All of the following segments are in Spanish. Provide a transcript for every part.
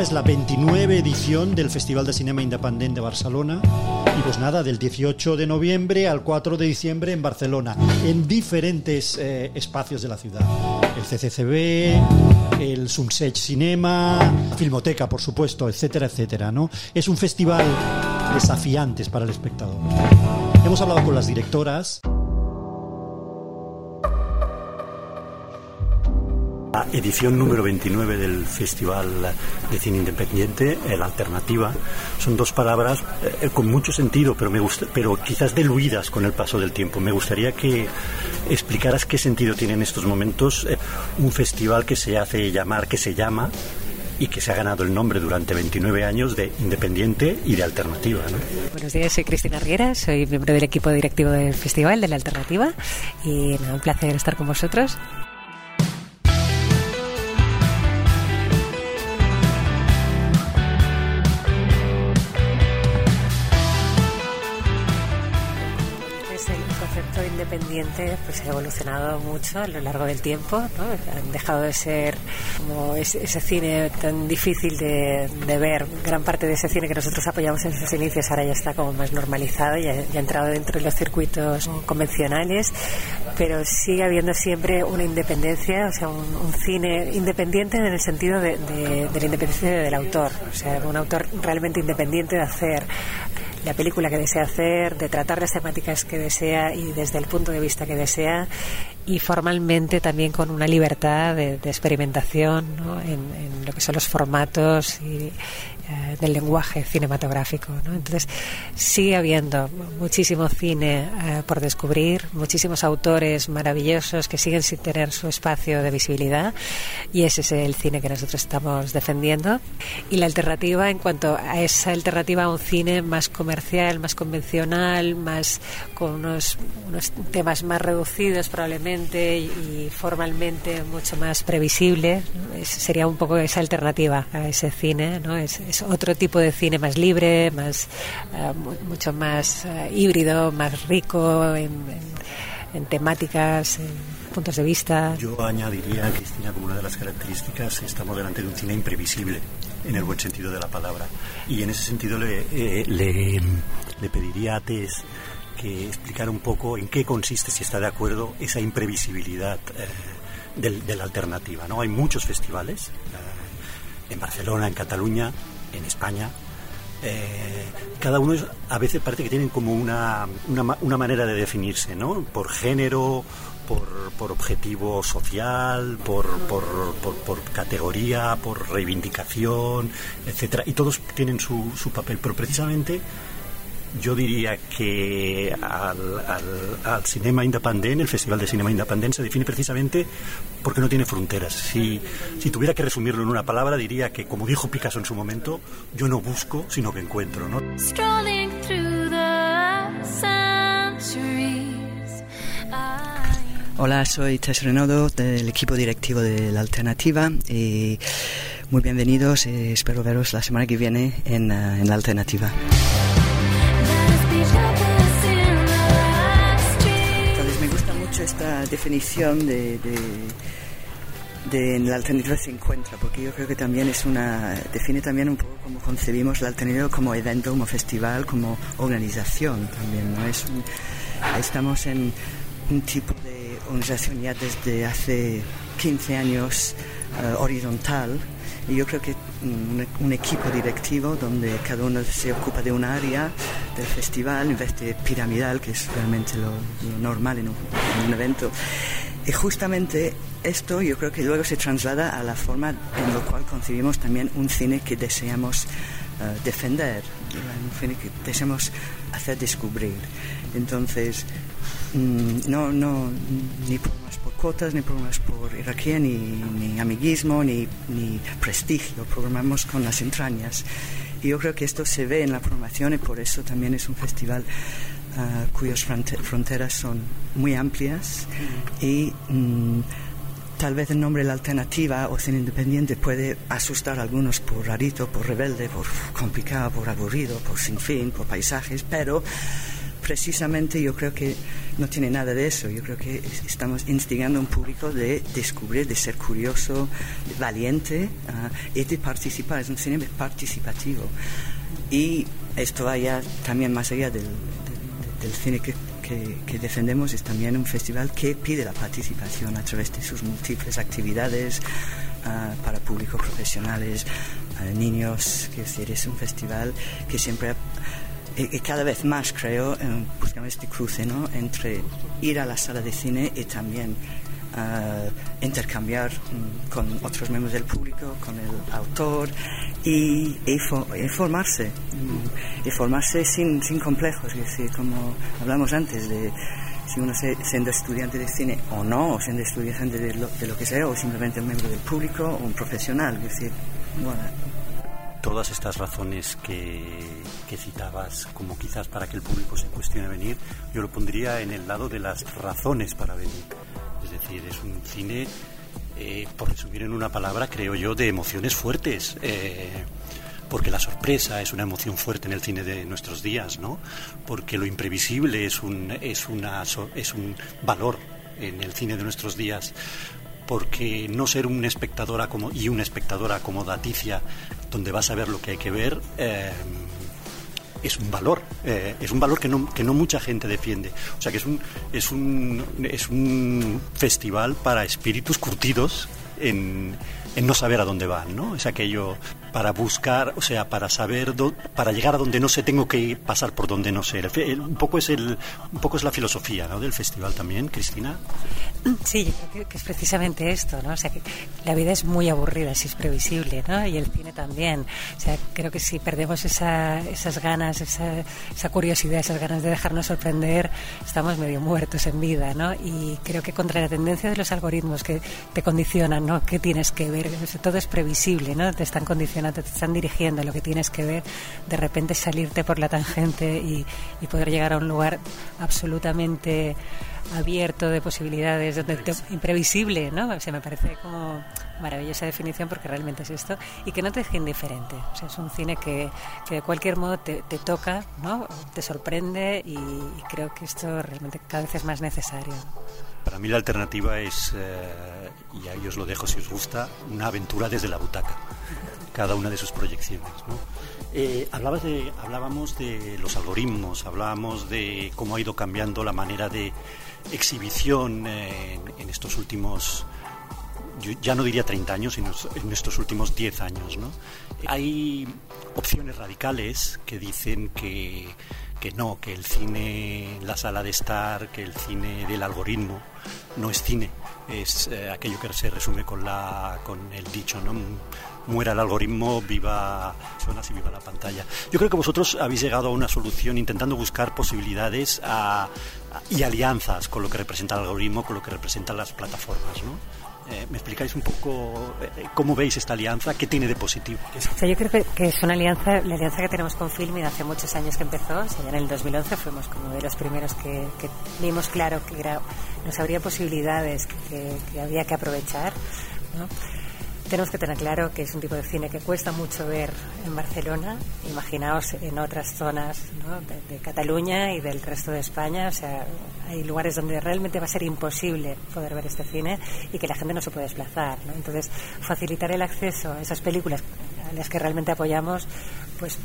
Es la 29 edición del Festival de Cinema Independiente de Barcelona. Y pues nada, del 18 de noviembre al 4 de diciembre en Barcelona, en diferentes eh, espacios de la ciudad. El CCCB, el Sunset Cinema, Filmoteca, por supuesto, etcétera, etcétera. ¿no? Es un festival desafiante para el espectador. Hemos hablado con las directoras. Edición número 29 del Festival de Cine Independiente, la alternativa, son dos palabras eh, con mucho sentido, pero, me gusta, pero quizás diluidas con el paso del tiempo. Me gustaría que explicaras qué sentido tiene en estos momentos eh, un festival que se hace llamar, que se llama y que se ha ganado el nombre durante 29 años de independiente y de alternativa. Buenos días, soy Cristina Riera, soy miembro del equipo directivo del festival de la alternativa y un placer estar con vosotros. Independiente pues ha evolucionado mucho a lo largo del tiempo. Han dejado de ser como ese, cine tan difícil de, ver. Gran parte de ese cine que nosotros apoyamos en sus inicios ahora ya está como más normalizado, y ha entrado dentro de los circuitos convencionales, pero sigue habiendo siempre una independencia, o sea, un, cine independiente en el sentido de, de la independencia del autor, o sea, un autor realmente independiente de hacer la película que desea hacer, de tratar las temáticas que desea y desde el punto de vista que desea y formalmente también con una libertad de, experimentación en, en, lo que son los formatos y, eh, del lenguaje cinematográfico. Entonces, sigue habiendo muchísimo cine eh, por descubrir, muchísimos autores maravillosos que siguen sin tener su espacio de visibilidad y ese es el cine que nosotros estamos defendiendo. Y la alternativa, en cuanto a esa alternativa a un cine más comercial, más convencional, más con unos, unos temas más reducidos probablemente y, formalmente mucho más previsible, sería un poco esa alternativa a ese cine, ¿no? Es, otro tipo de cine más libre, más eh, mucho más eh, híbrido, más rico en, temáticas, en puntos de vista. Yo añadiría, Cristina, como una de las características, estamos delante de un cine imprevisible, en el buen sentido de la palabra. Y en ese sentido le, eh, le, pediría a Tess que explicara un poco en qué consiste, si está de acuerdo, esa imprevisibilidad de, la alternativa. ¿no? Hay muchos festivales, en Barcelona, en Cataluña, en España, eh, cada uno a veces parece que tienen como una, una, manera de definirse, ¿no? Por género, por, por objetivo social, por, por, por, categoría, por reivindicación, etcétera. Y todos tienen su, su papel, pero precisamente yo diría que al, al, cinema independiente, el Festival de Cinema Independiente, se define precisamente porque no tiene fronteras. Si, si tuviera que resumirlo en una palabra, diría que, como dijo Picasso en su momento, yo no busco, sino que encuentro. ¿no? Hola, soy Tess Renodo del equipo directivo de La Alternativa y muy bienvenidos. Eh, espero veros la semana que viene en, uh, en La Alternativa. Esta definición de, de, la alternativa se encuentra, porque yo creo que también es una, define también un poco cómo concebimos la alternativa como evento, como festival, como organización también, ¿no? Es estamos en un tipo de organización ya desde hace 15 años eh, horizontal, y yo creo que un, equipo directivo donde cada uno se ocupa de un área del festival en vez de piramidal, que es realmente lo, normal en un, evento. Y justamente esto yo creo que luego se traslada a la forma en la cual concebimos también un cine que deseamos eh, defender, un cine que deseamos hacer descubrir. Entonces, mm, no, no, ni cuotas, ni programas por jerarquía, ni, ni amiguismo, ni, ni, prestigio. Programamos con las entrañas. Y yo creo que esto se ve en la programación y por eso también es un festival uh, cuyas fronteras son muy amplias y mm, tal vez el nombre La Alternativa o Cine Independiente puede asustar a algunos por rarito, por rebelde, por complicado, por aburrido, por sin fin, por paisajes, pero precisamente yo creo que no tiene nada de eso. Yo creo que estamos instigando a un público de descubrir, de ser curioso, valiente ah, y de participar. Es un cine participativo. Y esto vaya también más allá del, cine que, defendemos, es también un festival que pide la participación a través de sus múltiples actividades ah, para públicos profesionales, niños. Decir, es un festival que siempre y, cada vez más creo en buscar este cruce ¿no? entre ir a la sala de cine y también uh, intercambiar um, con otros miembros del público, con el autor y, y, formarse, um, y formarse sin, sin complejos, decir, como hablamos antes de si uno se, siendo estudiante de cine o no, o siendo estudiante de lo, de lo, que sea, o simplemente un miembro del público o un profesional, es decir, bueno, todas estas razones que, citabas como quizás para que el público se cuestione venir, yo lo pondría en el lado de las razones para venir. Es decir, es un cine, eh, por resumir en una palabra, creo yo, de emociones fuertes. Eh, porque la sorpresa es una emoción fuerte en el cine de nuestros días, ¿no? Porque lo imprevisible es un, es una, es un valor en el cine de nuestros días porque no ser un espectador y una espectadora acomodaticia donde vas a ver lo que hay que ver eh, es un valor, eh, es un valor que no, que no mucha gente defiende. O sea que es un, es un, es un festival para espíritus curtidos en, en no saber a dónde van, ¿no? Es aquello para buscar, o sea, para saber, para llegar a donde no sé, tengo que pasar por donde no sé. un poco es el, un poco es la filosofía, ¿no? Del festival también, Cristina. Sí, yo creo que es precisamente esto, ¿no? O sea, que la vida es muy aburrida, si es previsible, ¿no? Y el cine también. O sea, creo que si perdemos esa, esas ganas, esa, esa curiosidad, esas ganas de dejarnos sorprender, estamos medio muertos en vida, ¿no? Y creo que contra la tendencia de los algoritmos que te condicionan, ¿no? ¿Qué tienes que ver? Todo es previsible, ¿no? Te están condicionando te están dirigiendo lo que tienes que ver, de repente salirte por la tangente y, poder llegar a un lugar absolutamente abierto de posibilidades, imprevisible, ¿no? O sea, me parece como maravillosa definición porque realmente es esto y que no te deje indiferente. O sea, es un cine que, que de cualquier modo te, toca, ¿no? Te sorprende y, creo que esto realmente cada vez es más necesario. Para mí la alternativa es, eh, y ahí os lo dejo si os gusta, una aventura desde la butaca cada una de sus proyecciones. Eh, hablabas de, hablábamos de los algoritmos, hablábamos de cómo ha ido cambiando la manera de exhibición en, estos últimos, ya no diría 30 años, sino en estos últimos 10 años. Hay opciones radicales que dicen que, que no, que el cine, la sala de estar, que el cine del algoritmo no es cine, es eh, aquello que se resume con, la, con el dicho, ¿no? Muera el algoritmo, viva y viva la pantalla. Yo creo que vosotros habéis llegado a una solución intentando buscar posibilidades y alianzas con lo que representa el algoritmo, con lo que representan las plataformas, ¿no? Eh, ¿Me explicáis un poco eh, cómo veis esta alianza? ¿Qué tiene de positivo? yo creo que, es una alianza, la alianza que tenemos con Filmin hace muchos años que empezó, o sea, en el 2011 fuimos como de los primeros que, vimos claro que nos habría posibilidades que, que había que aprovechar. ¿no? Tenemos que tener claro que es un tipo de cine que cuesta mucho ver en Barcelona. Imaginaos en otras zonas de, Cataluña y del resto de España. O sea, hay lugares donde realmente va a ser imposible poder ver este cine y que la gente no se puede desplazar. Entonces, facilitar el acceso a esas películas a las que realmente apoyamos, pues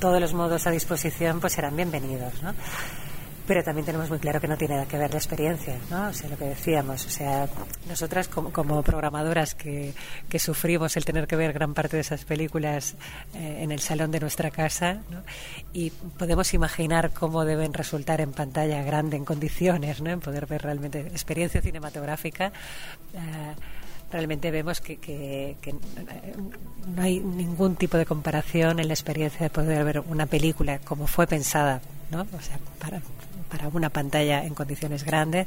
todos los modos a disposición pues serán bienvenidos. ¿no? Pero también tenemos muy claro que no tiene nada que ver la experiencia, ¿no? O sea, lo que decíamos, o sea, nosotras como, como programadoras que, que, sufrimos el tener que ver gran parte de esas películas eh, en el salón de nuestra casa, ¿no? Y podemos imaginar cómo deben resultar en pantalla grande, en condiciones, ¿no? En poder ver realmente experiencia cinematográfica. Eh, realmente vemos que, que, que, no hay ningún tipo de comparación en la experiencia de poder ver una película como fue pensada, ¿no? O sea, para, para una pantalla en condiciones grandes,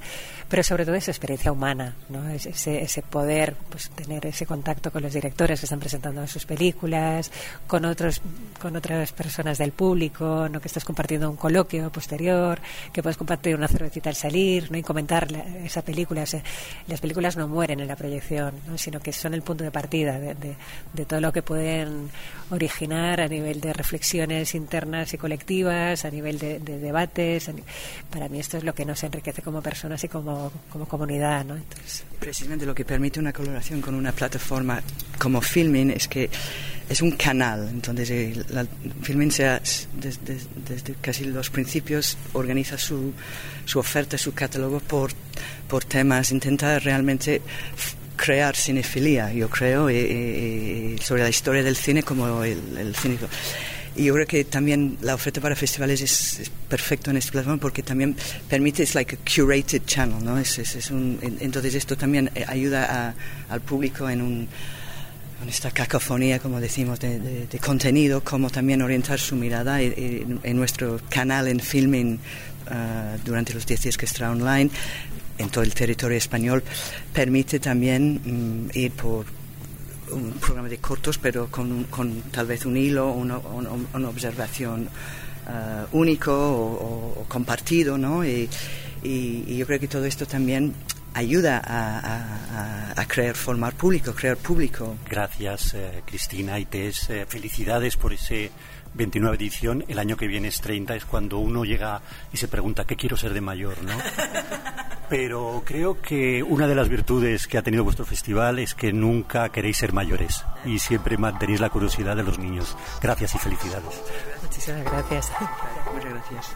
pero sobre todo esa experiencia humana, ¿no? ese, ese poder pues, tener ese contacto con los directores que están presentando sus películas, con otros con otras personas del público, ¿no? que estás compartiendo un coloquio posterior, que puedes compartir una cervecita al salir ¿no? y comentar esa película. las películas no mueren en la proyección, sino que son el punto de partida de, de todo lo que pueden originar a nivel de reflexiones internas y colectivas, a nivel de, debates. Para mí esto es lo que nos enriquece como personas y como, como comunidad. ¿no? Precisamente lo que permite una colaboración con una plataforma como Filming es que es un canal. Entonces, el Filming sea, desde, desde, casi los principios organiza su, su oferta, su catálogo por, por temas, intenta realmente crear cinefilia, yo creo, sobre la historia del cine como el, el cine. Y yo creo que también la oferta para festivales es, es perfecto en esta plataforma porque también permite, es like a curated channel, ¿no? Es, es, un, entonces esto también eh, ayuda al público en un con esta cacofonía, como decimos, de, contenido, como también orientar su mirada en, nuestro canal en filming uh, durante los 10 días que estará online en todo el territorio español, permite también mm, ir por un programa de cortos, pero con, con tal vez un hilo, una, una, observación uh, único o, compartido, ¿no? Y, y, yo creo que todo esto también ayuda a, a, crear, formar público, crear público. Gracias, eh, Cristina y Tess. Eh, felicidades por ese 29 edición. El año que viene es 30, es cuando uno llega y se pregunta, ¿qué quiero ser de mayor? ¿no? Pero creo que una de las virtudes que ha tenido vuestro festival es que nunca queréis ser mayores y siempre mantenéis la curiosidad de los niños. Gracias y felicidades. Muchísimas gracias. Muchas gracias.